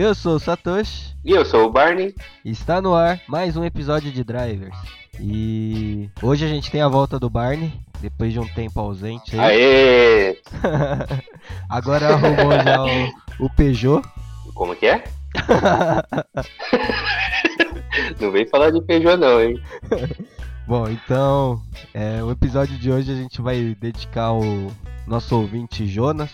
Eu sou o Satoshi. E eu sou o Barney. Está no ar mais um episódio de Drivers. E hoje a gente tem a volta do Barney, depois de um tempo ausente. Aí. Aê! Agora arrumou já o, o Peugeot. Como que é? não vem falar de Peugeot não, hein? Bom, então, é, o episódio de hoje a gente vai dedicar ao nosso ouvinte Jonas.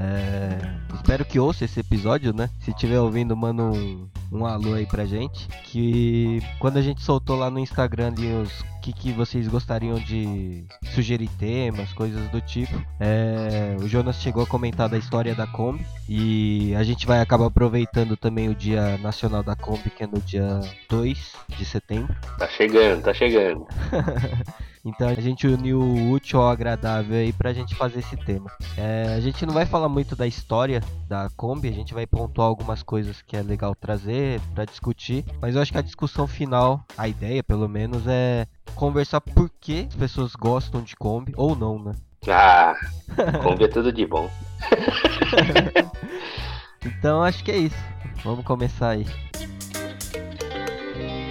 É, espero que ouça esse episódio, né? Se estiver ouvindo, manda um, um alô aí pra gente. Que quando a gente soltou lá no Instagram ali os que, que vocês gostariam de sugerir temas, coisas do tipo, é, o Jonas chegou a comentar da história da Kombi. E a gente vai acabar aproveitando também o Dia Nacional da Kombi, que é no dia 2 de setembro. Tá chegando, tá chegando. Então a gente uniu o útil ao agradável aí pra gente fazer esse tema. É, a gente não vai falar muito da história da Kombi, a gente vai pontuar algumas coisas que é legal trazer para discutir, mas eu acho que a discussão final, a ideia pelo menos, é conversar por que as pessoas gostam de Kombi ou não, né? Ah, Kombi é tudo de bom. então acho que é isso. Vamos começar aí.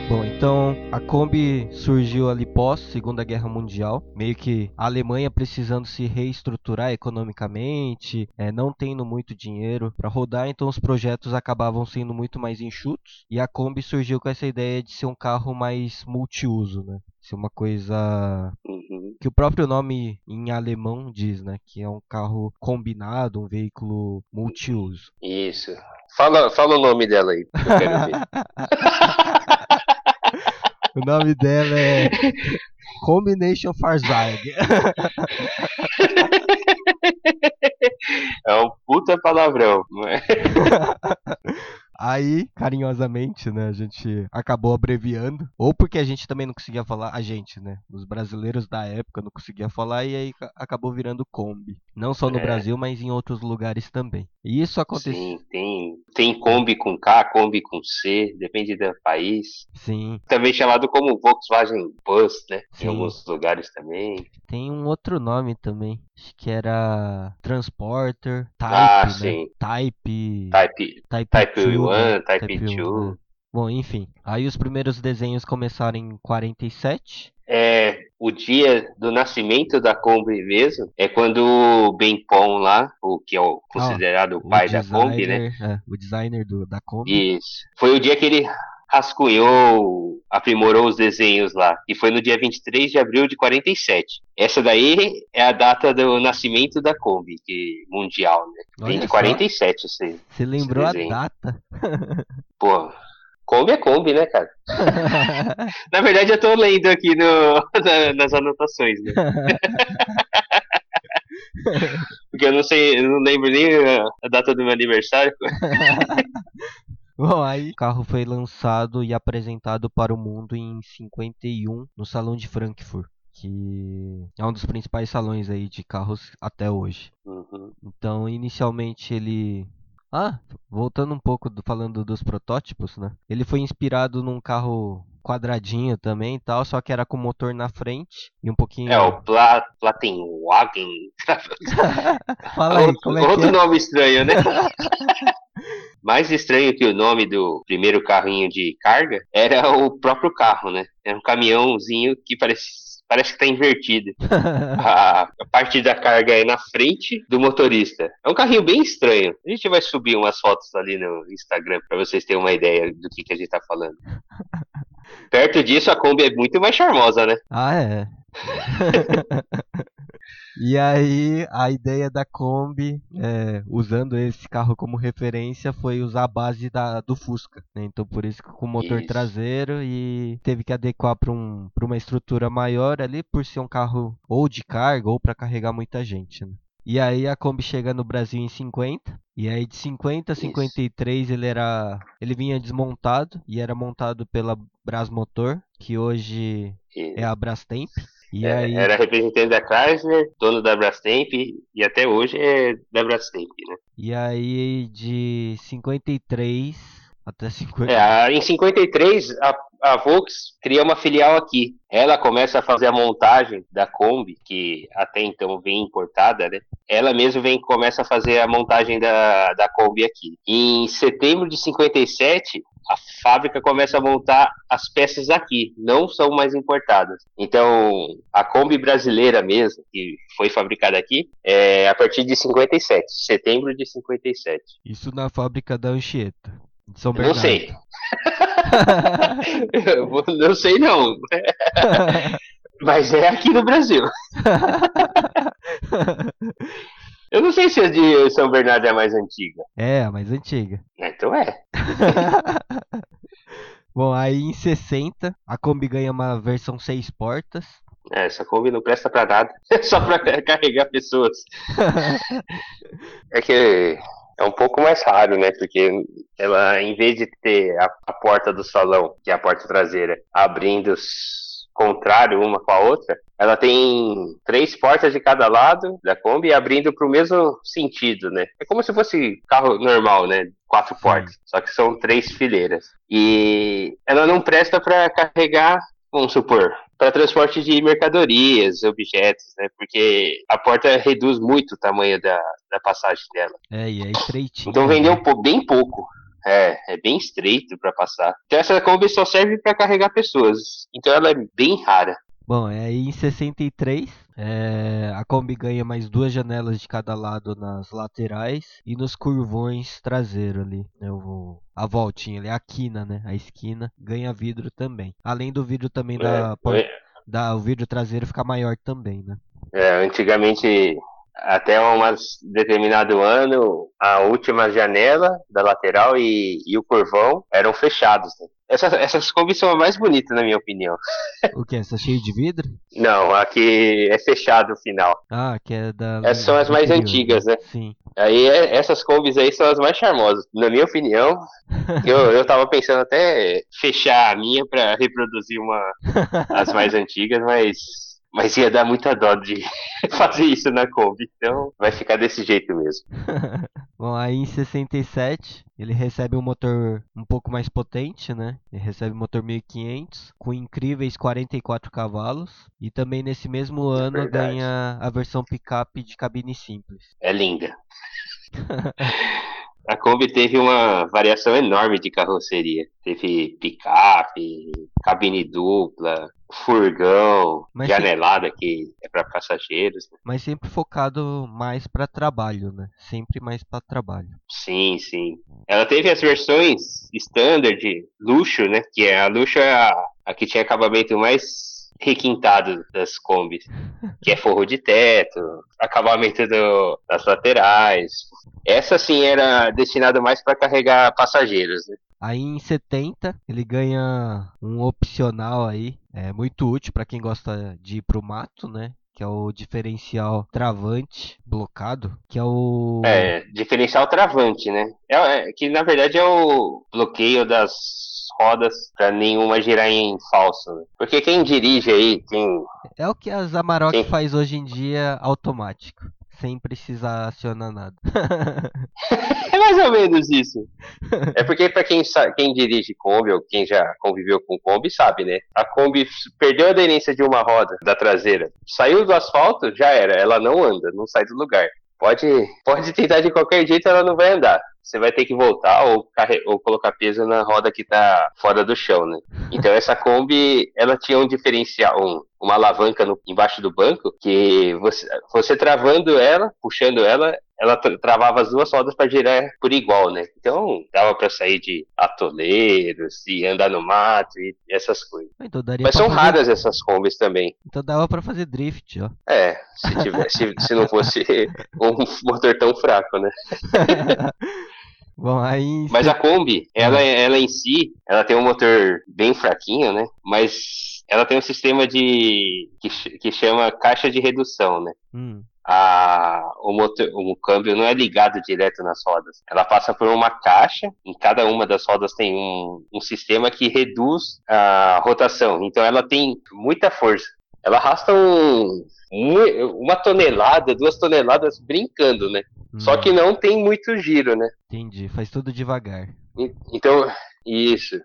Bom, então a Kombi surgiu ali pós Segunda Guerra Mundial, meio que a Alemanha precisando se reestruturar economicamente, é, não tendo muito dinheiro para rodar, então os projetos acabavam sendo muito mais enxutos e a Kombi surgiu com essa ideia de ser um carro mais multiuso, né? Ser uma coisa uhum. que o próprio nome em alemão diz, né? Que é um carro combinado, um veículo multiuso. Isso. Fala, fala o nome dela aí, que eu quero ver. O nome dela é Combination Farzag. É um puta palavrão, não é? Aí, carinhosamente, né, a gente acabou abreviando. Ou porque a gente também não conseguia falar, a gente, né? Os brasileiros da época não conseguia falar e aí acabou virando Kombi. Não só no É. Brasil, mas em outros lugares também. E isso aconteceu. Sim, tem, tem Kombi com K, Kombi com C, depende do país. Sim. Também chamado como Volkswagen Bus, né? Sim. Em alguns lugares também. Tem um outro nome também. Acho que era Transporter, Type, Ah, né? sim. Type. Type, Type, Type 2, 1, né? Type 1, 2. né? Bom, enfim. Aí os primeiros desenhos começaram em 47. É, o dia do nascimento da Kombi mesmo é quando o Ben Pon lá, o que é o considerado o pai da Kombi, né? designer- é, o designer do, da Kombi. Isso. Foi o dia que ele rascunhou, aprimorou os desenhos lá. E foi no dia 23 de abril de 47. Essa daí é a data do nascimento da Kombi, que mundial, né? Vem de só. 47, assim. Você lembrou a data. Pô, Kombi é Kombi, né, cara? Na verdade, eu tô lendo aqui no, na- nas anotações, né? Porque eu não sei, eu não lembro nem a data do meu aniversário. Bom, aí o carro foi lançado e apresentado para o mundo em 51 no Salão de Frankfurt, que é um dos principais salões aí de carros até hoje. Uhum. Então, inicialmente ele. Ah, voltando um pouco do- falando dos protótipos, né? Ele foi inspirado num carro quadradinho também e tal, só que era com motor na frente e um pouquinho. É o Pla, Platenwagen. Fala aí, outro, como é que outro é? nome estranho, né? Mais estranho que o nome do primeiro carrinho de carga era o próprio carro, né? Era um caminhãozinho que parece, parece que tá invertido. A, parte da carga é na frente do motorista. É um carrinho bem estranho. A gente vai subir umas fotos ali no Instagram pra vocês terem uma ideia do que, que a gente tá falando. Perto disso, a Kombi é muito mais charmosa, né? Ah, é. e aí, a ideia da Kombi, é, usando esse carro como referência, foi usar a base da, do Fusca. né? Então, por isso que com motor Isso. traseiro e teve que adequar para um, pra uma estrutura maior ali, por ser um carro ou de carga ou para carregar muita gente. né? E aí a Kombi chega no Brasil em 50. E aí de 50 a Isso. 53 ele era. Ele vinha desmontado e era montado pela Brasmotor, que hoje E- é a Brastemp. E É, aí. Era representante da Chrysler, dono da Brastemp e até hoje é da Brastemp, né? E aí de 53 até 50. É, em 53 a- a Volks cria uma filial aqui. Ela começa a fazer a montagem da Kombi, que até então vem importada, né? Ela mesmo vem começa a fazer a montagem da, da Kombi aqui. Em setembro de 57, a fábrica começa a montar as peças aqui, não são mais importadas. Então, a Kombi brasileira mesmo, que foi fabricada aqui, é a partir de 57, setembro de 57. Isso na fábrica da Anchieta, de São Bernardo. Não sei. não sei não. Mas é aqui no Brasil. Eu não sei se a de São Bernardo é a mais antiga. É, a mais antiga. Então é. Bom, aí em 60, a Kombi ganha uma versão 6 portas. É, essa Kombi não presta pra nada. É só pra carregar pessoas. é que é um pouco mais raro, né? Porque ela, em vez de ter a, a porta do salão, que é a porta traseira, abrindo contrário uma com a outra, ela tem três portas de cada lado da Kombi abrindo para o mesmo sentido, né? É como se fosse carro normal, né? Quatro portas, só que são três fileiras. E ela não presta para carregar, vamos supor, para transporte de mercadorias, objetos, né? Porque a porta reduz muito o tamanho da, da passagem dela. É, e é estreitinho. Então vendeu né? bem pouco. É, é bem estreito para passar. Então essa Kombi só serve para carregar pessoas. Então ela é bem rara. Bom, é aí em 63, é, a Kombi ganha mais duas janelas de cada lado nas laterais e nos curvões traseiro ali. Né, o, a voltinha ali, a quina, né? A esquina ganha vidro também. Além do vidro também é, da, é. da. O vidro traseiro fica maior também, né? É, antigamente até um determinado ano, a última janela da lateral e, e o curvão eram fechados. Né? Essas, essas Kombi são a mais bonitas, na minha opinião. O que? Essa cheia de vidro? Não, aqui é fechado o final. Ah, que é da. Essas são as mais antigas, né? Sim. Aí é, essas Kombis aí são as mais charmosas. Na minha opinião, eu, eu tava pensando até fechar a minha para reproduzir uma as mais antigas, mas mas ia dar muita dó de fazer isso na Kombi, então vai ficar desse jeito mesmo. Bom, aí em 67 ele recebe um motor um pouco mais potente, né? Ele recebe um motor 1500 com incríveis 44 cavalos e também nesse mesmo é ano ganha a versão picape de cabine simples. É linda. A Kombi teve uma variação enorme de carroceria. Teve picape, cabine dupla, furgão, Mas janelada que é para passageiros. Né? Mas sempre focado mais para trabalho, né? Sempre mais para trabalho. Sim, sim. Ela teve as versões standard, luxo, né? Que é a luxo é a, a que tinha acabamento mais requintado das combis, que é forro de teto, acabamento do, das laterais. Essa sim era destinada mais para carregar passageiros. Né? Aí em 70 ele ganha um opcional aí, é muito útil para quem gosta de ir pro mato, né? que é o diferencial travante blocado, que é o é diferencial travante, né? É, é que na verdade é o bloqueio das rodas para nenhuma girar em falso. Né? Porque quem dirige aí, quem. É o que a Zamarok quem... faz hoje em dia automático. Sem precisar acionar nada. é mais ou menos isso. É porque para quem, quem dirige Kombi ou quem já conviveu com Kombi sabe, né? A Kombi perdeu a aderência de uma roda da traseira. Saiu do asfalto, já era. Ela não anda, não sai do lugar. Pode, pode tentar de qualquer jeito, ela não vai andar você vai ter que voltar ou, ou colocar peso na roda que está fora do chão, né? Então essa Kombi, ela tinha um diferencial, um, uma alavanca no, embaixo do banco, que você, você travando ela, puxando ela, ela travava as duas rodas para girar por igual, né? Então dava para sair de atoleiros e andar no mato e essas coisas. Então, Mas são fazer... raras essas combis também. Então dava para fazer drift, ó. É, se tivesse, se não fosse um motor tão fraco, né? Bom, aí... Mas a Kombi, ela, ela em si, ela tem um motor bem fraquinho, né? Mas ela tem um sistema de que, que chama caixa de redução, né? Hum. A, o, motor, o câmbio não é ligado direto nas rodas. Ela passa por uma caixa, em cada uma das rodas tem um, um sistema que reduz a rotação. Então ela tem muita força. Ela arrasta um, uma tonelada, duas toneladas brincando, né? Hum. Só que não tem muito giro, né? Entendi, faz tudo devagar. Então, isso.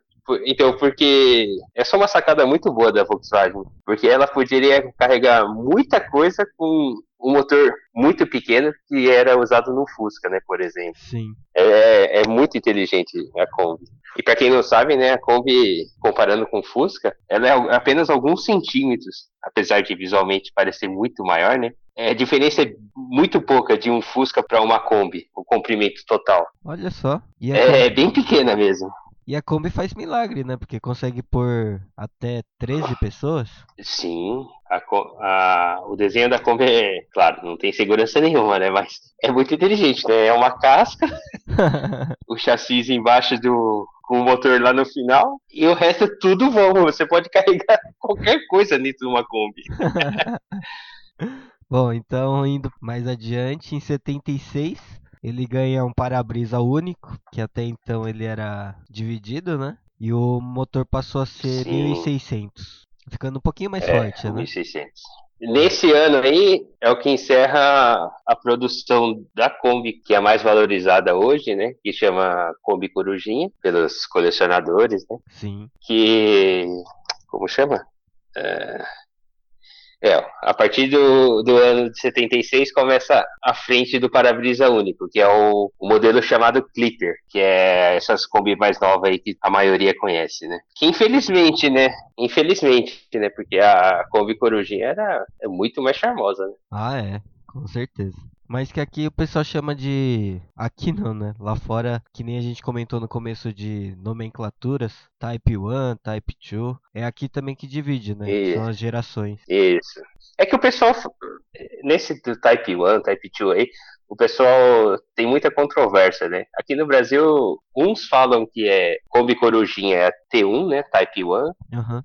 Então, porque é só uma sacada muito boa da Volkswagen, porque ela poderia carregar muita coisa com um motor muito pequeno que era usado no Fusca, né, por exemplo. Sim. É, é muito inteligente a Kombi. E para quem não sabe, né, a Kombi, comparando com o Fusca, ela é apenas alguns centímetros, apesar de visualmente parecer muito maior, né? É, a diferença é muito pouca de um Fusca para uma Kombi, o comprimento total. Olha só. É, é bem pequena mesmo. E a Kombi faz milagre, né? Porque consegue pôr até 13 pessoas. Sim, a, a, o desenho da Kombi é, claro, não tem segurança nenhuma, né? Mas é muito inteligente, né? É uma casca, o chassi embaixo do com o motor lá no final e o resto é tudo voo. Você pode carregar qualquer coisa dentro de uma Kombi. Bom, então indo mais adiante, em 76 ele ganha um para-brisa único, que até então ele era dividido, né? E o motor passou a ser Sim. 1600, ficando um pouquinho mais é, forte, 1600. né? Nesse ano aí é o que encerra a produção da Kombi, que é a mais valorizada hoje, né? Que chama Kombi Corujinha, pelos colecionadores, né? Sim. Que. Como chama? É é, a partir do, do ano de 76 começa a frente do para-brisa único, que é o, o, modelo chamado Clipper, que é essas Kombi mais novas aí que a maioria conhece, né? Que infelizmente, né? Infelizmente, né? Porque a Kombi Corujinha era é muito mais charmosa, né? Ah, é, com certeza. Mas que aqui o pessoal chama de. Aqui não, né? Lá fora, que nem a gente comentou no começo de nomenclaturas, Type 1, Type 2. É aqui também que divide, né? Isso. São as gerações. Isso. É que o pessoal, nesse Type 1, Type 2 aí, o pessoal tem muita controvérsia, né? Aqui no Brasil, uns falam que é Kombi Corujinha é a T1, né? Type 1. Uhum.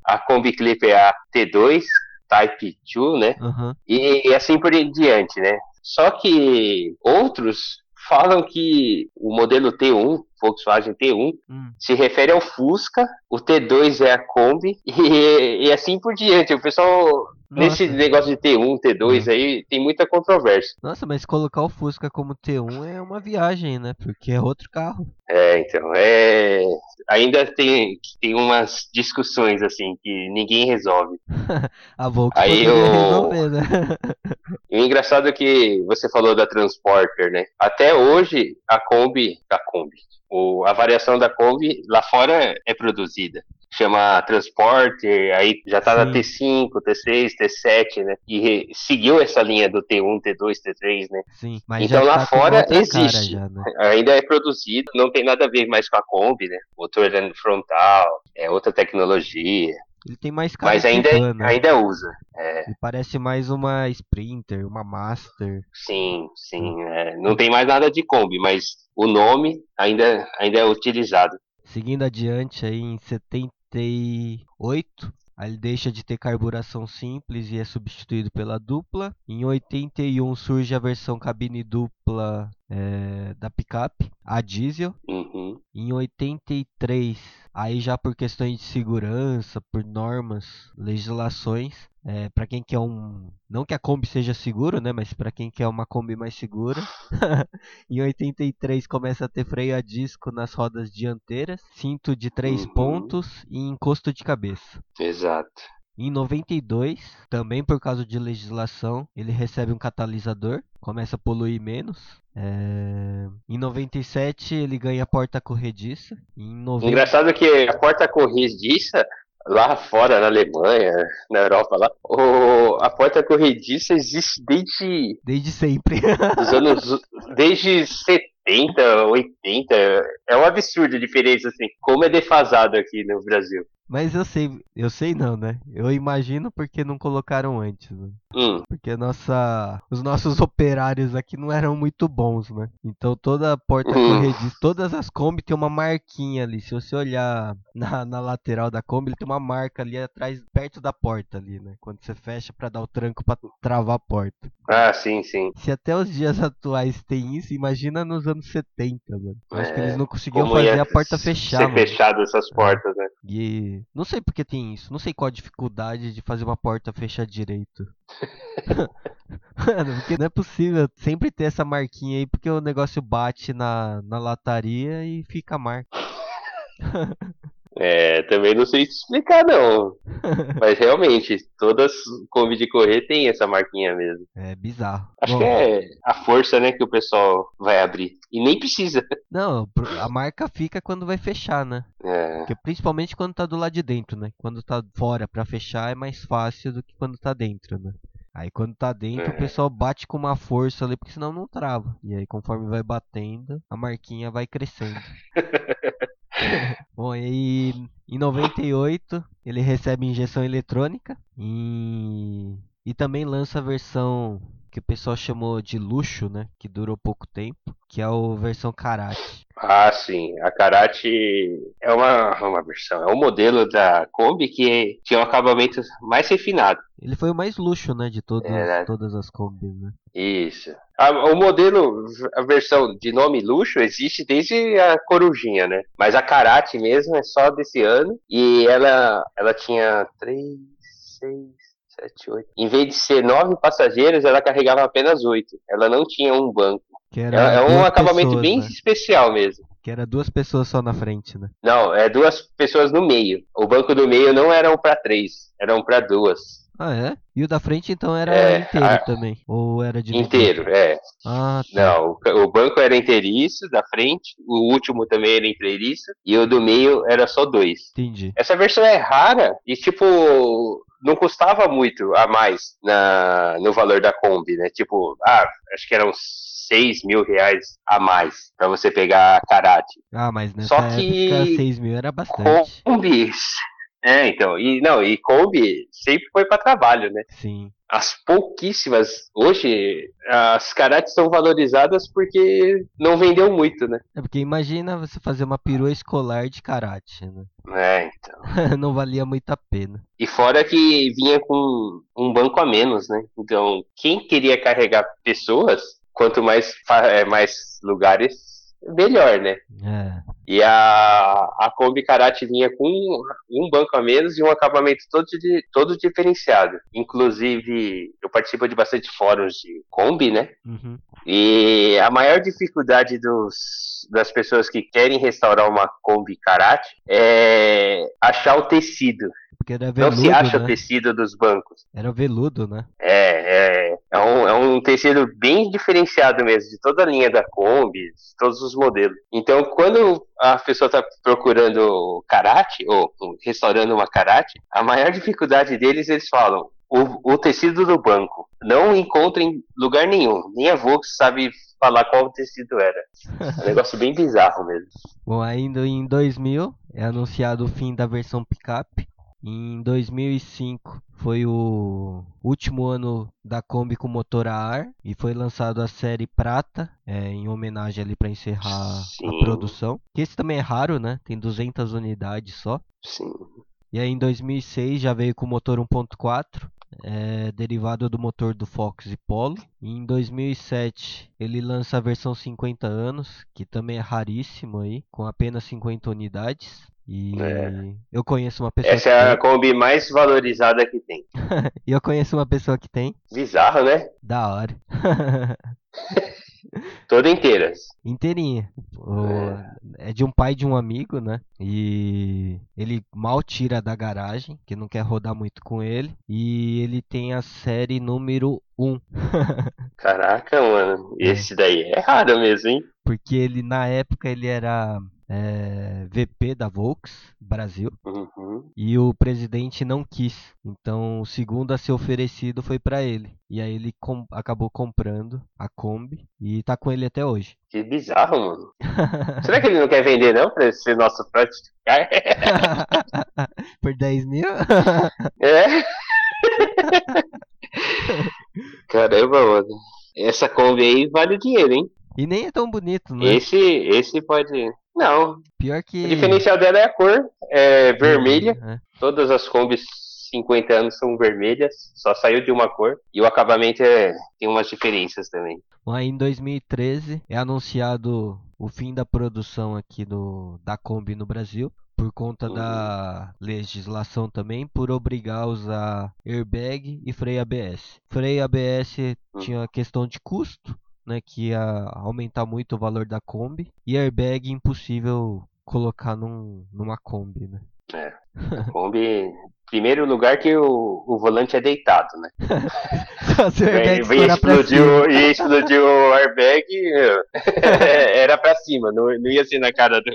A Kombi Clip é a T2, Type 2, né? Uhum. E, e assim por diante, né? Só que outros falam que o modelo T1, Volkswagen T1, hum. se refere ao Fusca, o T2 é a Kombi e, e assim por diante. O pessoal nossa. Nesse negócio de T1, T2 aí, tem muita controvérsia. Nossa, mas colocar o Fusca como T1 é uma viagem, né? Porque é outro carro. É, então, é... Ainda tem, tem umas discussões, assim, que ninguém resolve. a Volkswagen aí eu... resolver, né? o engraçado é que você falou da Transporter, né? Até hoje, a Kombi... A Kombi... O, a variação da Kombi lá fora é produzida chama Transporter, aí já tá Sim. na T5, T6, T7, né? E seguiu essa linha do T1, T2, T3, né? Sim, mas então lá tá fora existe. Já, né? Ainda é produzido, não tem nada a ver mais com a Kombi, né? Motor frontal, é outra tecnologia. Ele tem mais cara Mas ainda, van, né? ainda usa. É. Ele parece mais uma Sprinter, uma Master. Sim, sim. É. Não tem mais nada de Kombi, mas o nome ainda, ainda é utilizado. Seguindo adiante aí em 70 88, aí ele deixa de ter carburação simples e é substituído pela dupla. Em 81 surge a versão cabine dupla é, da picape, a diesel. Uhum. Em 83, aí já por questões de segurança, por normas, legislações, é, para quem quer um. Não que a Kombi seja seguro, né? Mas para quem quer uma Kombi mais segura. em 83 começa a ter freio a disco nas rodas dianteiras, cinto de três uhum. pontos e encosto de cabeça. Exato. Em 92, também por causa de legislação, ele recebe um catalisador, começa a poluir menos. É... Em 97 ele ganha porta corrediça. Em 90... Engraçado que a porta corrediça lá fora, na Alemanha, na Europa lá, o, a porta corrediça existe desde. Desde sempre. Os anos. Desde 70, 80. É um absurdo a diferença, assim. Como é defasado aqui no Brasil. Mas eu sei, eu sei não, né? Eu imagino porque não colocaram antes, né? Hum. Porque nossa, os nossos operários aqui não eram muito bons, né? Então toda a porta hum. corrediça, todas as Kombi tem uma marquinha ali. Se você olhar na, na lateral da Kombi, ele tem uma marca ali atrás, perto da porta ali, né? Quando você fecha para dar o tranco para travar a porta. Ah, sim, sim. Se até os dias atuais tem isso, imagina nos anos 70, mano. Eu é, acho que eles é, não conseguiam fazer a porta fechar. Ser fechado essas portas, né? E não sei porque tem isso. Não sei qual a dificuldade de fazer uma porta fechar direito. Mano, porque não é possível sempre ter essa marquinha aí, porque o negócio bate na, na lataria e fica a marca. É, também não sei explicar não. Mas realmente, todas Kombi de correr tem essa marquinha mesmo. É bizarro. Acho Bom, que é a força, né, que o pessoal vai abrir. E nem precisa. Não, a marca fica quando vai fechar, né? É, Porque principalmente quando tá do lado de dentro, né? Quando tá fora pra fechar é mais fácil do que quando tá dentro, né? Aí quando tá dentro, o É. pessoal bate com uma força ali, porque senão não trava. E aí conforme vai batendo, a marquinha vai crescendo. Bom, e em 98 ele recebe injeção eletrônica e, e também lança a versão que o pessoal chamou de luxo, né? Que durou pouco tempo, que é a versão Karate. Ah, sim. A Karate é uma, uma versão, é um modelo da Kombi que tinha um acabamento mais refinado. Ele foi o mais luxo, né? De todos, É, né? todas as combis, né? Isso. A- o modelo, a versão de nome luxo existe desde a Corujinha, né? Mas a Karate mesmo é só desse ano. E ela, ela tinha 3, 6, 7, 8. Em vez de ser 9 passageiros, ela carregava apenas 8. Ela não tinha um banco. Que É, era é um acabamento pessoas, bem né? especial mesmo. Que era duas pessoas só na frente, né? Não, é duas pessoas no meio. O banco do meio não era um para três, era um para duas. Ah, é? E o da frente então era É, inteiro a- também? Ou era de Inteiro, é. Ah, tá. Não, o banco era inteiriço da frente, o último também era inteiriço, e o do meio era só dois. Entendi. Essa versão é rara e, tipo, não custava muito a mais na, no valor da Kombi, né? Tipo, ah, acho que eram 6 mil reais a mais pra você pegar a Karate. Ah, mas nessa Só época que 6 mil era bastante. Kombi. É, então, e não, e Kombi sempre foi pra trabalho, né? Sim. As pouquíssimas, hoje, as Karates são valorizadas porque não vendeu muito, né? É porque imagina você fazer uma perua escolar de karate, né? É, então. Não valia muito a pena. E fora que vinha com um banco a menos, né? Então, quem queria carregar pessoas, quanto mais, é, mais lugares, melhor, né? É. E a, a Kombi Karate vinha com um banco a menos e um acabamento todo, de, todo diferenciado. Inclusive, eu participo de bastante fóruns de Kombi, né? Uhum. E a maior dificuldade dos, das pessoas que querem restaurar uma Kombi Karate é achar o tecido. Porque era Não veludo, se acha o né? tecido dos bancos. Era veludo, né? É, é, um, é um tecido bem diferenciado mesmo, de toda a linha da Kombi, de todos os modelos. Então, quando a pessoa está procurando karate, ou restaurando uma karate, a maior dificuldade deles, eles falam, o, o tecido do banco. Não encontra em lugar nenhum. Nem a Vox sabe falar qual tecido era. É um negócio bem bizarro mesmo. Bom, ainda em 2000 é anunciado o fim da versão picape. Em 2005 foi o último ano da Kombi com motor a ar e foi lançado a série Prata, é, em homenagem ali para encerrar Sim. a produção. Que esse também é raro, né? Tem 200 unidades só. Sim. E aí em 2006 já veio com motor 1.4, é, derivado do motor do Fox e Polo. E em 2007 ele lança a versão 50 anos, que também é raríssimo aí, com apenas 50 unidades. E É. eu conheço uma pessoa Essa que é a tem. Kombi mais valorizada que tem. E eu conheço uma pessoa que tem. Bizarro, né? Da hora. Toda inteira. Inteirinha. O- É de um pai de um amigo, né? E ele mal tira da garagem, que não quer rodar muito com ele. E ele tem a série número 1. Caraca, mano. É. Esse daí é raro mesmo, hein? Porque ele, na época, ele era é, VP da Volks Brasil. Uhum. E o presidente não quis. Então, o segundo a ser oferecido foi pra ele. E aí ele com- acabou comprando a Kombi e tá com ele até hoje. Que bizarro, mano. Será que ele não quer vender, não? Pra ser nosso próximo cara? Por 10 mil? É? Caramba, mano. Essa Kombi aí vale dinheiro, hein? e nem é tão bonito, né? Esse, esse pode. Não. Pior que. O diferencial dela é a cor. É vermelha. É. Todas as Kombis 50 anos são vermelhas. Só saiu de uma cor. E o acabamento é... tem umas diferenças também. Bom, em 2013 é anunciado o fim da produção aqui do, da Kombi no Brasil. Por conta Uhum. da legislação também, por obrigar a usar airbag e freio ABS. Freio ABS Uhum. tinha questão de custo, né, que ia aumentar muito o valor da Kombi. E airbag impossível colocar num, numa Kombi, né? É. Kombi, primeiro lugar que o, o volante é deitado, né? Se o airbag Vem, vem estourar pra explodiu, e explodiu o airbag, meu, era pra cima, não, não ia ser na cara do,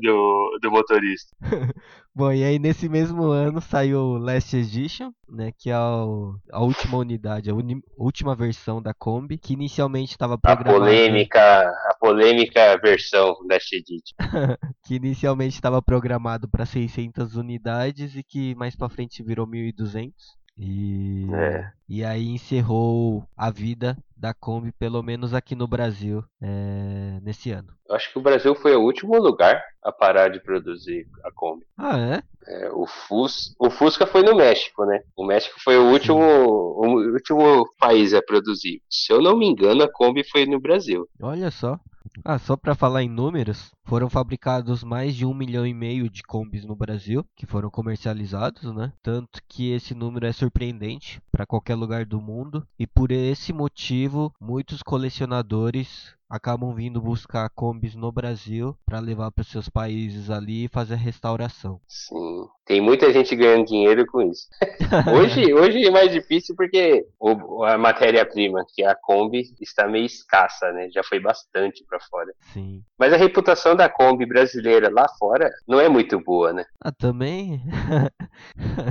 do, do motorista. Bom, e aí nesse mesmo ano saiu o Last Edition, né? Que é o- a última unidade, a uni- última versão da Kombi, que inicialmente estava A programada. polêmica, a polêmica versão da Edit. que inicialmente estava programado para 600 unidades e que mais para frente virou 1.200. E, É. e aí encerrou a vida da Kombi, pelo menos aqui no Brasil, é, nesse ano. Eu acho que o Brasil foi o último lugar a parar de produzir a Kombi. Ah, é? É, o, Fus, o Fusca foi no México, né? O México foi o último, o último país a produzir. Se eu não me engano, a Kombi foi no Brasil. Olha só. Ah, só para falar em números, foram fabricados mais de um milhão e meio de combis no Brasil, que foram comercializados, né? Tanto que esse número é surpreendente para qualquer lugar do mundo, e por esse motivo, muitos colecionadores acabam vindo buscar combis no Brasil para levar para seus países ali e fazer a restauração. Sim. Tem muita gente ganhando dinheiro com isso. Hoje, hoje é mais difícil porque o- a matéria-prima, que é a Kombi, está meio escassa, né? Já foi bastante para fora. Sim. Mas a reputação da Kombi brasileira lá fora não é muito boa, né? Ah, também.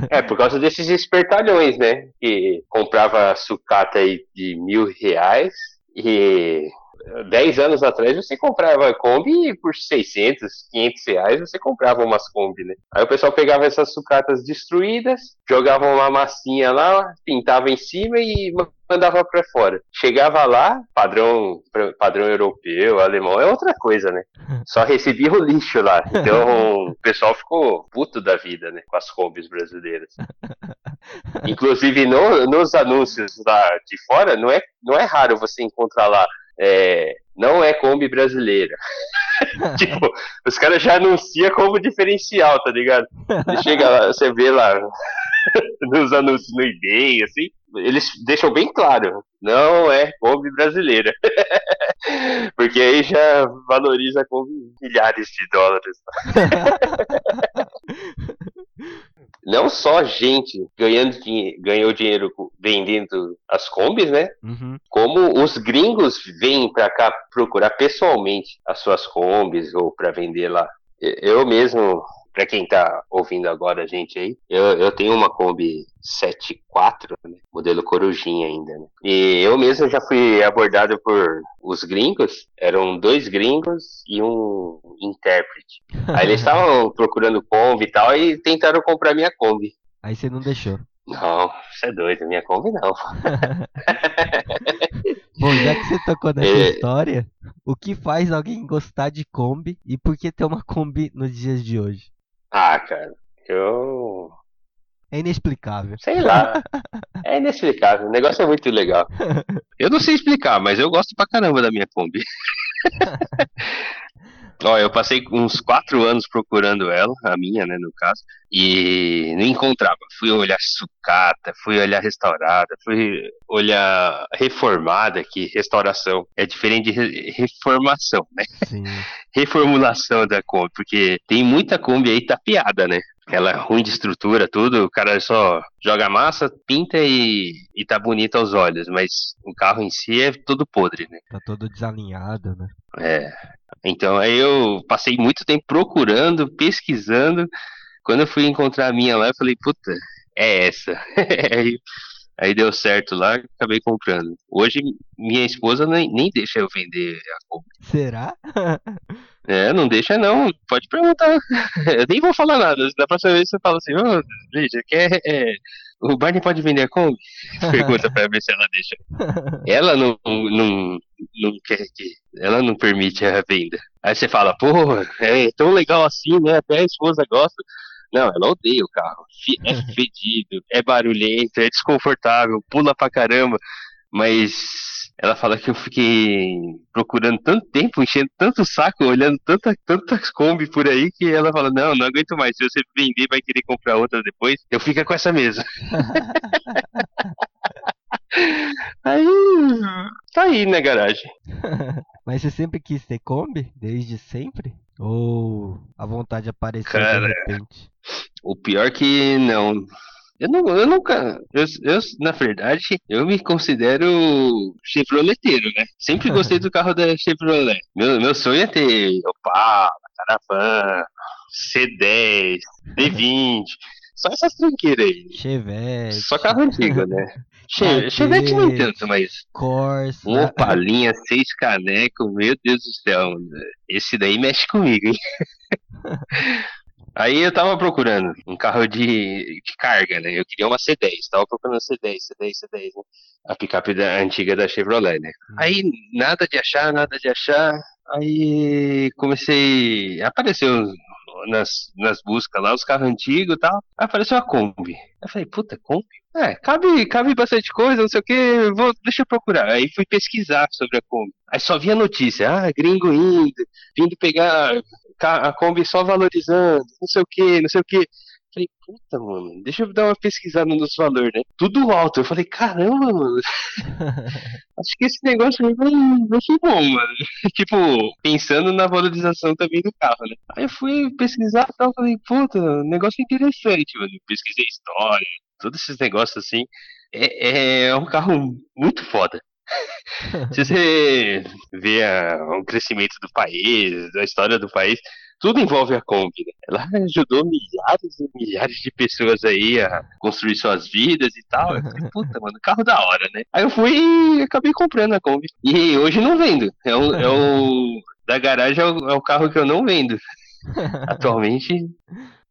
É, por causa desses espertalhões, né? Que comprava sucata aí de mil reais e 10 anos atrás você comprava Kombi e por 600, 500 reais você comprava umas Kombi, né? Aí o pessoal pegava essas sucatas destruídas, jogava uma massinha lá, pintava em cima e mandava pra fora. Chegava lá, padrão, padrão europeu, alemão, é outra coisa, né? Só recebia o lixo lá. Então o pessoal ficou puto da vida, né? Com as Kombis brasileiras. Inclusive no- nos anúncios lá de fora, não é, não é raro você encontrar lá. É, não é Kombi brasileira. tipo, os caras já anunciam como diferencial, tá ligado? Você chega lá, você vê lá nos anúncios no eBay, assim, eles deixam bem claro, não é Kombi brasileira. Porque aí já valoriza com milhares de dólares. Não só gente ganhando dinhe- ganhou dinheiro vendendo as combis, né? Uhum. Como os gringos vêm pra cá procurar pessoalmente as suas combis ou pra vender lá. Eu mesmo, pra quem tá ouvindo agora a gente aí, eu, eu tenho uma Kombi 74, né? modelo Corujinha ainda, né? E eu mesmo já fui abordado por os gringos, eram dois gringos e um intérprete. Aí eles estavam procurando Kombi e tal e tentaram comprar minha Kombi. Aí você não deixou. Não, você é doido, minha Kombi não. Bom, já que você tocou nessa É. história, o que faz alguém gostar de Kombi e por que ter uma Kombi nos dias de hoje? Ah, cara, eu É inexplicável. Sei lá. É inexplicável. O negócio é muito legal. Eu não sei explicar, mas eu gosto pra caramba da minha Kombi. Ó, eu passei uns quatro anos procurando ela, a minha, né, no caso, e não encontrava. Fui olhar sucata, fui olhar restaurada, fui olhar reformada, que restauração é diferente de re- reformação, né? Sim. reformulação da Kombi, porque tem muita Kombi aí tapeada, né? Ela é ruim de estrutura, tudo, o cara só joga massa, pinta e, e tá bonito aos olhos, mas o carro em si é todo podre, né? Tá todo desalinhado, né? É. Então aí eu passei muito tempo procurando, pesquisando. Quando eu fui encontrar a minha lá, eu falei, puta, é essa. aí, deu certo lá, acabei comprando. Hoje minha esposa nem, nem deixa eu vender a Kombi. Será? É, não deixa não, pode perguntar. Eu nem vou falar nada. Da próxima vez você fala assim, ô, veja, quer. é, o Barney pode vender a Kombi? Pergunta pra ver se ela deixa. Ela não, não, não quer que. Ela não permite a venda. Aí você fala, pô, é tão legal assim, né? Até a esposa gosta. Não, ela odeia o carro. É fedido, é barulhento, é desconfortável, pula pra caramba. Mas ela fala que eu fiquei procurando tanto tempo, enchendo tanto saco, olhando tanta, tantas Kombi por aí, que ela fala, não, não aguento mais. Se você vender, vai querer comprar outra depois. Eu fico com essa mesa. Aí, tá aí na garagem. Mas você sempre quis ter Kombi? Desde sempre? Ou a vontade apareceu Cara, de repente? O pior que não. Eu, não, eu nunca. Eu, eu, na verdade, eu me considero chevroleteiro, né? Sempre gostei do carro da Chevrolet. Meu, meu sonho é ter Opala, Caravan, C10, D20. Só essas trinqueiras aí. Chevette. Só carro antigo, né? Che- Chevette nem tanto, mas Corsa. Opalinha, seis caneco, meu Deus do céu. Esse daí mexe comigo, hein? Aí eu tava procurando um carro de, de carga, né? Eu queria uma C10, tava procurando C10, C10, C10, né? A picape da, antiga da Chevrolet, né? Aí nada de achar, nada de achar. Aí comecei. Apareceu nas, nas buscas lá os carros antigos e tal. Aí apareceu a Kombi. Eu falei, puta, Kombi? É, cabe, cabe bastante coisa, não sei o que, vou, deixa eu procurar. Aí fui pesquisar sobre a Kombi. Aí só via notícia, ah, gringo indo, vindo pegar a Kombi só valorizando, não sei o que, não sei o que. Falei, puta, mano, deixa eu dar uma pesquisada nos valores, né? Tudo alto. Eu falei, caramba, mano, acho que esse negócio aí vai, vai ser bom, mano. tipo, pensando na valorização também do carro, né? Aí eu fui pesquisar e tal, falei, puta, negócio interessante, mano. Pesquisei história, todos esses negócios assim. É, é um carro muito foda. Se você vê a- o crescimento do país, a história do país, tudo envolve a Kombi, né? Ela ajudou milhares e milhares de pessoas aí a construir suas vidas e tal. Eu falei, puta, mano, carro da hora, né? Aí eu fui e acabei comprando a Kombi. E hoje não vendo. É o, é o- da garagem é o, é o carro que eu não vendo. Atualmente,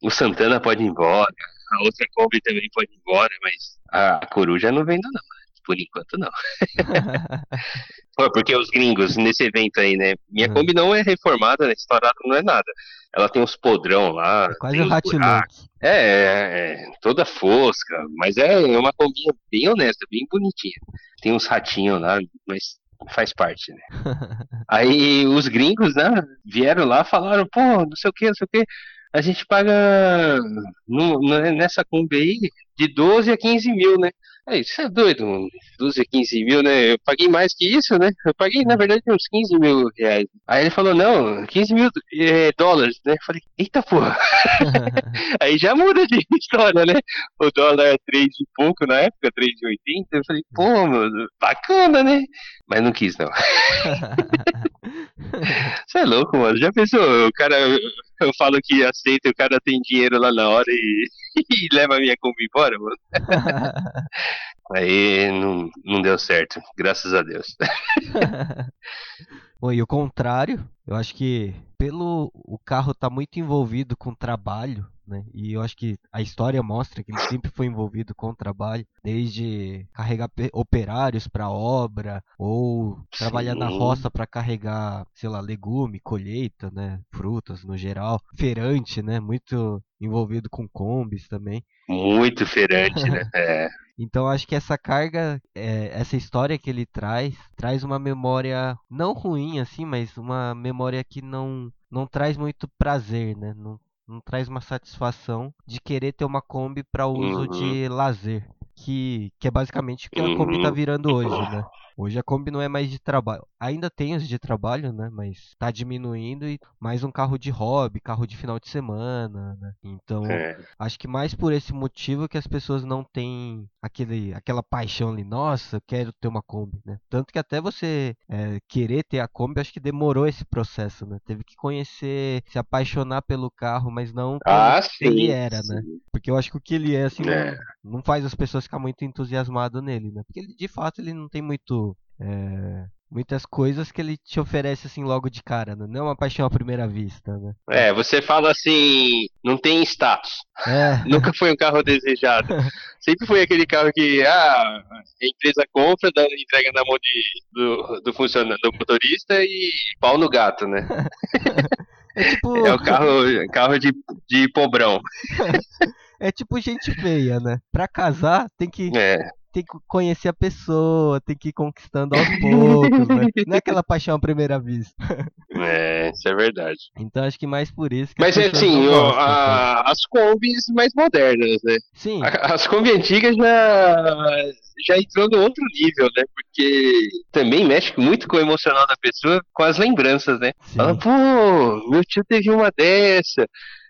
o Santana pode ir embora, a outra Kombi também pode ir embora, mas a Coruja não vendo não. Por enquanto não. Porque os gringos nesse evento aí, né? Minha Uhum. Kombi não é reformada, né? Estourada não é nada. Ela tem uns podrão lá. Quase tem o uns Hatchback. buracos. É, é, é, toda fosca, mas é uma combinha bem honesta, bem bonitinha. Tem uns ratinhos lá, mas faz parte, né? Aí os gringos, né, vieram lá, falaram, pô, não sei o que, não sei o que, a gente paga no- nessa Kombi aí de 12 a 15 mil, né? Aí, isso é doido, mano. 12 a 15 mil, né? Eu paguei mais que isso, né? Eu paguei, na verdade, uns 15 mil reais. Aí ele falou, não, 15 mil é, dólares, né? Eu falei, eita porra. Aí já muda de história, né? O dólar é 3 e pouco na época, 3,80. Eu falei, pô, mano, bacana, né? Mas não quis, não. Você é louco, mano. Já pensou? O cara, eu falo que aceita, o cara tem dinheiro lá na hora e, e leva a minha Kombi embora, mano. Aí não, não deu certo, graças a Deus. Bom, e o contrário, eu acho que pelo o carro tá muito envolvido com trabalho, né? E eu acho que a história mostra que ele sempre foi envolvido com trabalho, desde carregar pe- operários para obra ou trabalhar na Sim. roça para carregar, sei lá, legume, colheita, né? Frutas no geral, feirante, né? Muito envolvido com combis também. Muito feirante, né? É, Então acho que essa carga, é, essa história que ele traz, traz uma memória não ruim assim, mas uma memória que não não traz muito prazer, né? Não, não traz uma satisfação de querer ter uma Kombi para uso Uhum. de lazer, que, que é basicamente o que a Kombi tá Uhum. virando hoje, né? Hoje a Kombi não é mais de trabalho. Ainda tem os de trabalho, né? Mas tá diminuindo e mais um carro de hobby, carro de final de semana, né? Então, é. Acho que mais por esse motivo que as pessoas não têm aquele, aquela paixão ali, nossa, eu quero ter uma Kombi, né? Tanto que até você é, querer ter a Kombi, acho que demorou esse processo, né? Teve que conhecer, se apaixonar pelo carro, mas não Ah, que ele sim. era, né? sim. Porque eu acho que o que ele é, assim, É. não, não faz as pessoas ficar muito entusiasmadas nele, né? Porque ele, de fato, ele não tem muito... é, Muitas coisas que ele te oferece assim logo de cara, né? Não é uma paixão à primeira vista, né? É, você fala assim, não tem status. É, Nunca foi um carro desejado. Sempre foi aquele carro que ah, a empresa compra, dá, entrega na mão de, do, do funcionário, do motorista e pau no gato, né? é tipo... É o carro, carro de, de pobrão. É tipo gente feia, né? Pra casar, tem que, É, tem que conhecer a pessoa, tem que ir conquistando aos poucos, né? Não é aquela paixão à primeira vista. é, Isso é verdade. Então acho que mais por isso que Mas é assim, o, a, as combis mais modernas, né? Sim. A, as combis antigas já, já entrou no outro nível, né? Porque também mexe muito com o emocional da pessoa, com as lembranças, né? Sim. Fala, pô, meu tio teve uma dessa.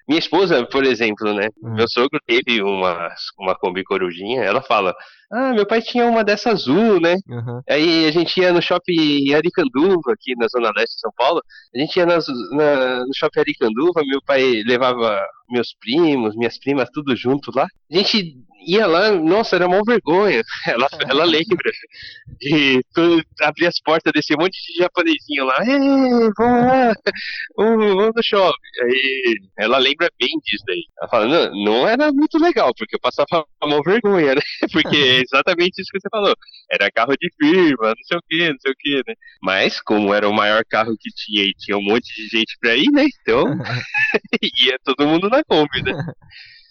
Minha esposa, por exemplo, né? Hum. Meu sogro teve uma, uma Kombi Corujinha. Ela fala: Ah, meu pai tinha uma dessa azul, né? Aham. Aí a gente ia no shopping Aricanduva, aqui na Zona Leste de São Paulo. A gente ia nas- na- no shopping Aricanduva, meu pai levava meus primos, minhas primas, tudo junto lá. A gente ia lá, nossa, era uma vergonha. Ela, ela lembra. De abrir as portas desse monte de japonesinho lá. Vamos lá, vamos, vamos no shopping. Aí ela lembra bem disso daí. Ela fala, não, não era muito legal, porque eu passava uma vergonha, né? Porque é exatamente isso que você falou. Era carro de firma, não sei o que, não sei o que, né? Mas, como era o maior carro que tinha e tinha um monte de gente pra ir, né? Então, ia todo mundo na Kombi, né?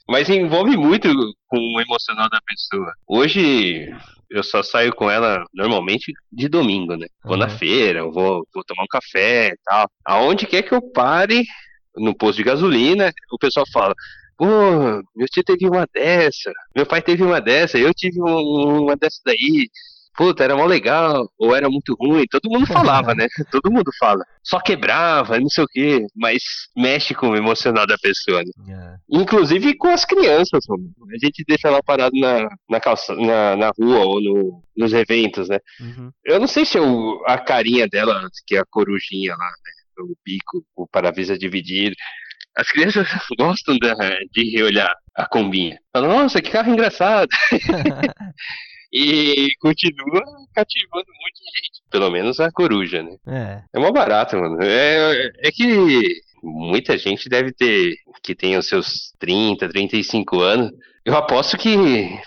Mas envolve muito com o emocional da pessoa. Hoje, eu só saio com ela normalmente de domingo, né? Vou na Aham. feira, eu vou, vou tomar um café e tal. Aonde quer que eu pare, no posto de gasolina, o pessoal fala. Pô, meu tio teve uma dessa, meu pai teve uma dessa, eu tive um- uma dessa daí. Puta, era mó legal, ou era muito ruim, todo mundo falava, né? Todo mundo fala. Só quebrava, não sei o quê, mas mexe com o emocional da pessoa, né? É. Inclusive com as crianças, mano. A gente deixa ela parado na, na, calça, na, na rua ou no, nos eventos, né? Uhum. Eu não sei se o, a carinha dela, que é a corujinha lá, né? O bico, o para-brisa dividido. As crianças gostam da- de reolhar a combinha. Falam, nossa, que carro engraçado. e continua cativando um monte de gente. Pelo menos a coruja, né? É. É mó barato, mano. É, é que muita gente deve ter, que tem os seus 30, 35 anos. Eu aposto que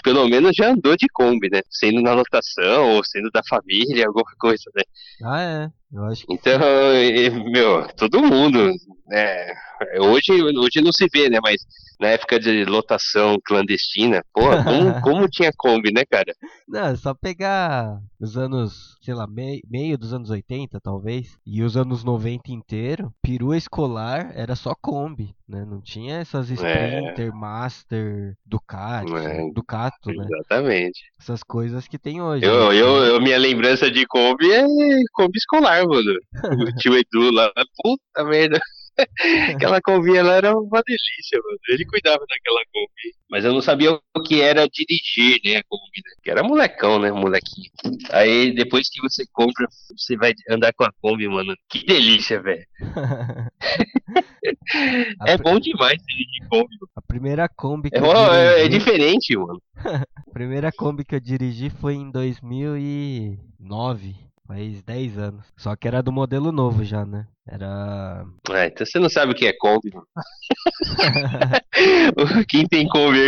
pelo menos já andou de Kombi, né? Sendo na lotação ou sendo da família, alguma coisa, né? Ah, é. Eu acho que Então, meu, todo mundo, né? Hoje, hoje não se vê, né? Mas na época de lotação clandestina, como, como tinha Kombi, né, cara? Não, é só pegar os anos, sei lá, mei- meio dos anos 80, talvez, e os anos 90 inteiro, perua escolar era só Kombi, né? Não tinha essas Sprinter, Master, Ducati, É. Ducato, né? Exatamente. Essas coisas que tem hoje. Eu, né? eu, eu- minha lembrança de Kombi é Kombi escolar, mano. O tio Edu lá, puta merda. Aquela Kombi ela era uma delícia, mano. Ele cuidava daquela Kombi. Mas eu não sabia o que era dirigir, né, a Kombi, né? Que era molecão, né, molequinho. Aí depois que você compra, você vai andar com a Kombi, mano. Que delícia, velho. É pr- bom demais dirigir Kombi. mano. A primeira Kombi que É, eu é- é dirigi, diferente, mano. a primeira Kombi que eu dirigi foi em 2009, faz 10 anos. Só que era do modelo novo já, né? Era Ah, então você não sabe o que é Kombi, mano. Quem tem Kombi,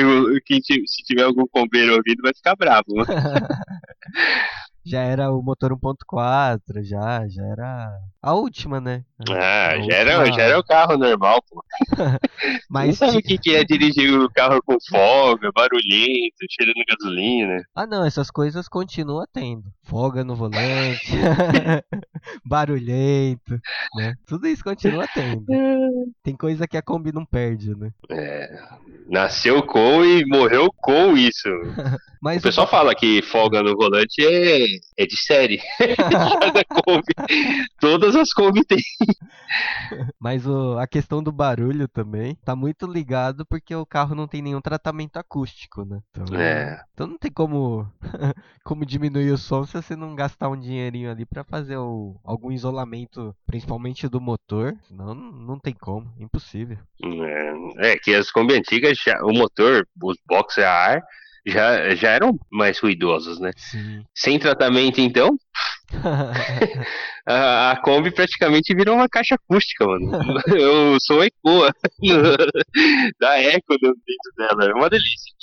quem se tiver algum combeiro ouvindo, vai ficar bravo. já era o motor 1.4, já, já era a última, né? Ah, A já era, última- já era o carro normal, pô. Não Mas sabe o que, que é dirigir o carro com folga, barulhento, cheirando gasolina. Ah, não, essas coisas continua tendo. Folga no volante, barulhento, né? Tudo isso continua tendo. Tem coisa que a Kombi não perde, né? É, nasceu com e morreu com isso. Mas O pessoal fala que folga no volante é, é de série. Cada Kombi. Todas as Kombi tem. Mas o- a questão do barulho também tá muito ligado porque o carro não tem nenhum tratamento acústico, né? Então, É. então não tem como, como diminuir o som se você não gastar um dinheirinho ali pra fazer o- algum isolamento, principalmente do motor. Senão não, não tem como, impossível. É, é que as Kombi antigas, já- o motor, os boxes a ar, já, já eram mais ruidosos, né? Sim. Sem tratamento, então, a, a Kombi praticamente virou uma caixa acústica, mano. Eu sou ecoa da eco dentro dela. É uma delícia.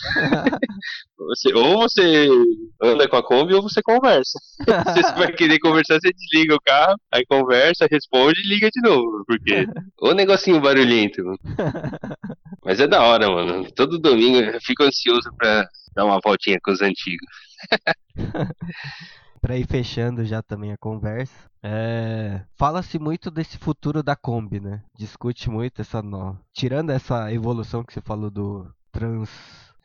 Você, ou você anda com a Kombi ou você conversa. Se você vai querer conversar, você desliga o carro, aí conversa, responde e liga de novo. Porque o negocinho barulhento, mano. Mas é da hora, mano. Todo domingo eu fico ansioso pra dar uma voltinha com os antigos. Para ir fechando já também a conversa, é... fala-se muito desse futuro da Kombi, né? Discute muito essa nó. Tirando essa evolução que você falou do trans,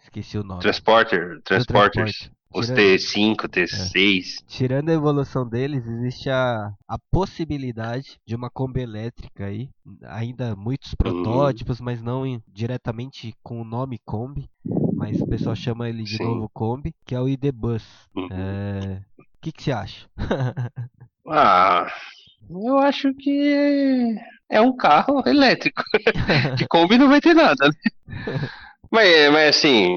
esqueci o nome. Transporter, transporters. Os T5, T6. É. Tirando a evolução deles, existe a, a possibilidade de uma Kombi elétrica aí. Ainda muitos uhum. protótipos, uhum. mas não em, diretamente com o nome Kombi. Mas o pessoal chama ele de Sim. novo Kombi, que é o ID Bus. Uhum. É... O que, que você acha? ah, eu acho que é um carro elétrico. de Kombi não vai ter nada, né? mas, mas assim,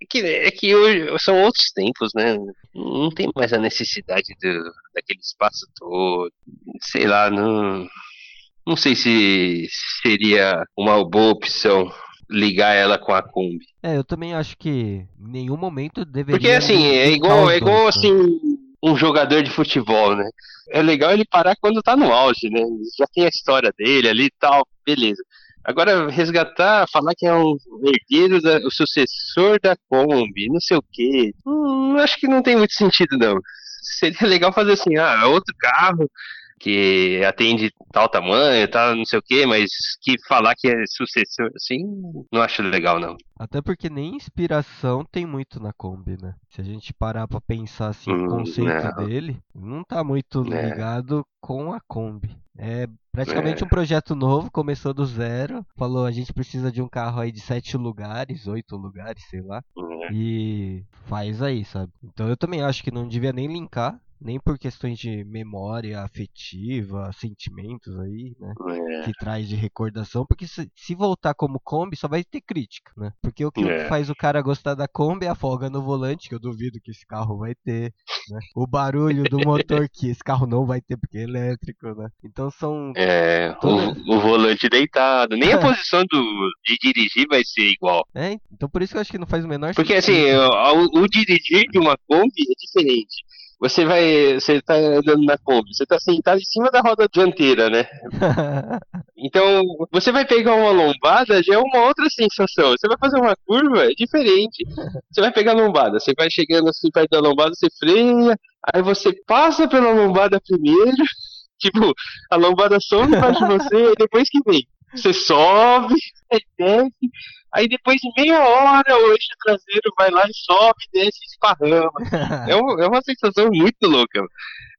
é que, é que hoje são outros tempos, né? Não tem mais a necessidade do, daquele espaço todo. Sei lá, não. Não sei se seria uma boa opção ligar ela com a Kombi. É, eu também acho que em nenhum momento deveria. Porque assim, é igual, é igual assim um jogador de futebol, né? É legal ele parar quando tá no auge, né? Já tem a história dele ali e tal, beleza. Agora, resgatar, falar que é um herdeiro, da, o sucessor da Kombi, não sei o quê. Hum, acho que não tem muito sentido, não. Seria legal fazer assim, ah, outro carro, que atende tal tamanho, tal, não sei o que, mas que falar que é sucessor, assim, não acho legal, não. Até porque nem inspiração tem muito na Kombi, né? Se a gente parar pra pensar assim, hum, o conceito não. dele, não tá muito é. ligado com a Kombi. É praticamente é. um projeto novo, começou do zero, falou a gente precisa de um carro aí de sete lugares, oito lugares, sei lá, é. e faz aí, sabe? Então eu também acho que não devia nem linkar nem por questões de memória afetiva, sentimentos aí, né? É. Que traz de recordação, porque se, se, voltar como Kombi só vai ter crítica, né? Porque o que é. faz o cara gostar da Kombi é a folga no volante, que eu duvido que esse carro vai ter, né? O barulho do motor que esse carro não vai ter porque é elétrico, né? Então são É, todas... o, o, volante deitado, nem a posição do, de dirigir vai ser igual. É, então por isso que eu acho que não faz o menor porque, sentido. Porque assim, o, o dirigir de uma Kombi é diferente. Você vai. Você tá andando na Kombi, você tá sentado em cima da roda dianteira, né? então, você vai pegar uma lombada, já é uma outra sensação. Você vai fazer uma curva, é diferente. Você vai pegar a lombada, você vai chegando assim perto da lombada, você freia, aí você passa pela lombada primeiro, tipo, a lombada sobe embaixo de você, e depois que vem. Você sobe, desce, Aí depois de meia hora o eixo traseiro vai lá e sobe, desce e esparrama. é, um, é uma sensação muito louca.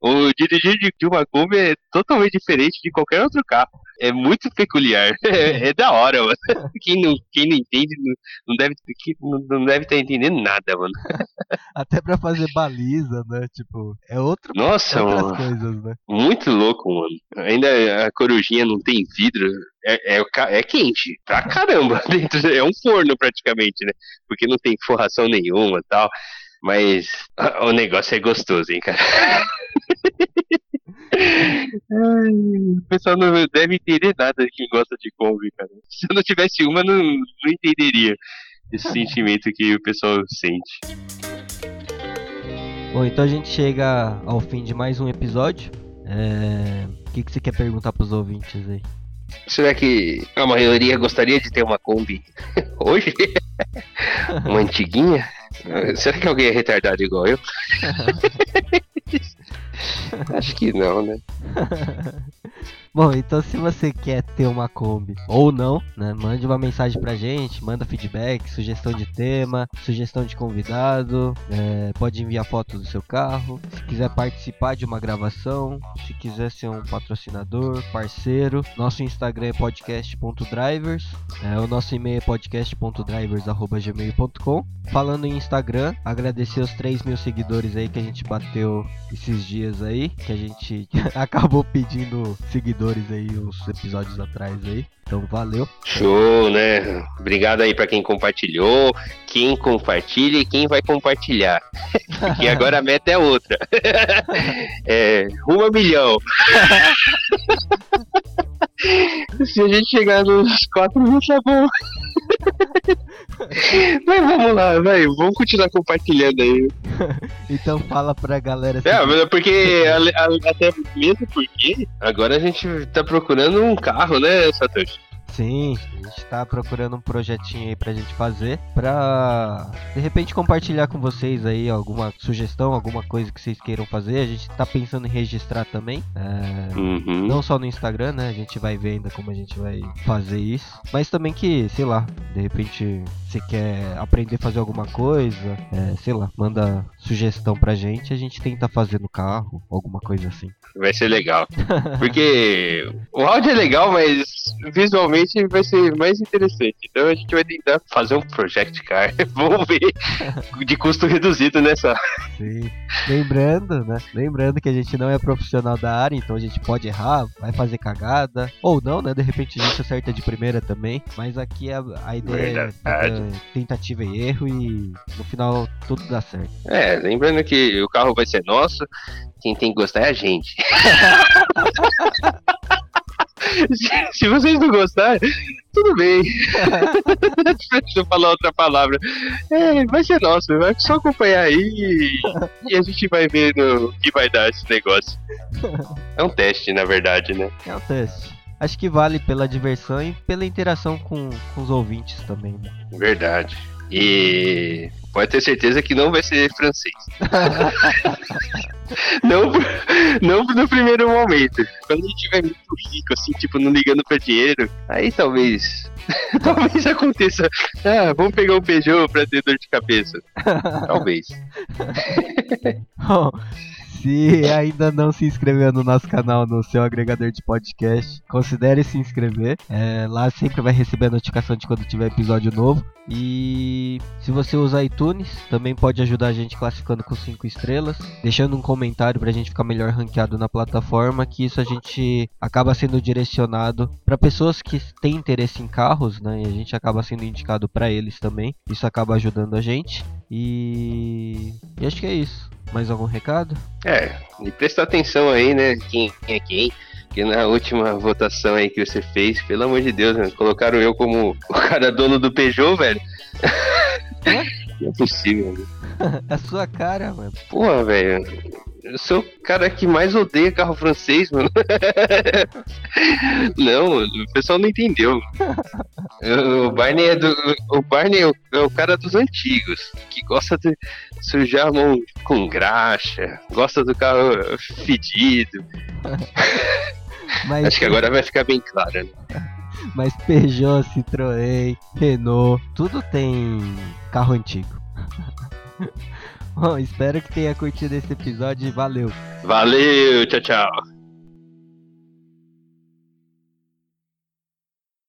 O dirigir de, uma Kombi é totalmente diferente de qualquer outro carro. É muito peculiar. É, é da hora, mano. Quem não, quem não entende não, não deve não, deve estar entendendo nada, mano. Até pra fazer baliza, né? Tipo, é outro, Nossa, outras mano. coisas, né? Muito louco, mano. Ainda a corujinha não tem vidro. É, é, é quente pra caramba. Dentro, é um forno praticamente, né? Porque não tem forração nenhuma tal. Mas o negócio é gostoso, hein, cara. O pessoal não deve entender nada de quem gosta de Kombi, cara. Se eu não tivesse uma, não, não entenderia esse sentimento que o pessoal sente. Bom, então a gente chega ao fim de mais um episódio. É... O que, que você quer perguntar pros ouvintes aí? Será que a maioria gostaria de ter uma Kombi hoje? uma antiguinha? Será que alguém é retardado igual eu? Acho que não, né? Bom, então se você quer ter uma Kombi ou não, né, mande uma mensagem pra gente, manda feedback, sugestão de tema, sugestão de convidado, é, pode enviar foto do seu carro, se quiser participar de uma gravação, se quiser ser um patrocinador, parceiro, nosso Instagram é podcast.drivers, é, o nosso e-mail é podcast.drivers.gmail.com. Falando em Instagram, agradecer os 3 mil seguidores aí que a gente bateu esses dias aí, que a gente acabou pedindo seguidores seguidores aí uns episódios atrás aí. Então valeu. Show, né? Obrigado aí para quem compartilhou, quem compartilha e quem vai compartilhar. Porque agora a meta é outra. é, uma milhão. Se a gente chegar nos 4 mil, tá bom. Mas vamos lá, vai, vamos continuar compartilhando aí. então fala pra galera. É, porque até mesmo porque agora a gente tá procurando um carro, né, Satoshi? Sim, a gente tá procurando um projetinho aí pra gente fazer, pra de repente compartilhar com vocês aí alguma sugestão, alguma coisa que vocês queiram fazer. A gente tá pensando em registrar também, é, Uhum. não só no Instagram, né? A gente vai ver ainda como a gente vai fazer isso, mas também que, sei lá, de repente você quer aprender a fazer alguma coisa, é, sei lá, manda sugestão pra gente, a gente tenta fazer no carro, alguma coisa assim. Vai ser legal. Porque o áudio é legal, mas visualmente vai ser mais interessante. Então a gente vai tentar fazer um Project Car. Vamos ver. De custo reduzido nessa. Sim. Lembrando, né? Lembrando que a gente não é profissional da área, então a gente pode errar, vai fazer cagada. Ou não, né? De repente a gente acerta de primeira também. Mas aqui a, a ideia Verdade. é tentativa e erro e no final tudo dá certo. É, lembrando que o carro vai ser nosso. Quem tem que gostar é a gente. se, se vocês não gostarem, tudo bem. Deixa eu falar outra palavra. É, vai ser nosso, vai só acompanhar aí e, e a gente vai ver no que vai dar esse negócio. É um teste, na verdade, né? É um teste. Acho que vale pela diversão e pela interação com, com os ouvintes também, né? Verdade. E pode ter certeza que não vai ser francês. não, não no primeiro momento. Quando a gente tiver muito rico, assim, tipo, não ligando pra dinheiro, aí talvez. talvez aconteça. Ah, vamos pegar um Peugeot pra ter dor de cabeça. Talvez. Bom, se ainda não se inscreveu no nosso canal no seu agregador de podcast, considere se inscrever. É, lá sempre vai receber a notificação de quando tiver episódio novo. E se você usa iTunes, também pode ajudar a gente classificando com 5 estrelas, deixando um comentário pra gente ficar melhor ranqueado na plataforma, que isso a gente acaba sendo direcionado para pessoas que têm interesse em carros, né? E a gente acaba sendo indicado para eles também. Isso acaba ajudando a gente. E, e acho que é isso. Mais algum recado? É, e presta atenção aí, né? Quem é quem. Que na última votação aí que você fez, pelo amor de Deus, né, colocaram eu como o cara dono do Peugeot, velho. Não é possível, né? É a sua cara, mano. Porra, velho. Eu sou o cara que mais odeia carro francês, mano. não, o pessoal não entendeu. O Barney é do. O Barney é o, é o cara dos antigos, que gosta de sujar a mão com graxa, gosta do carro fedido. Mas, Acho que agora vai ficar bem claro, né? Mas Peugeot, Citroën, Renault, tudo tem carro antigo. Bom, espero que tenha curtido esse episódio e valeu. Valeu, tchau, tchau.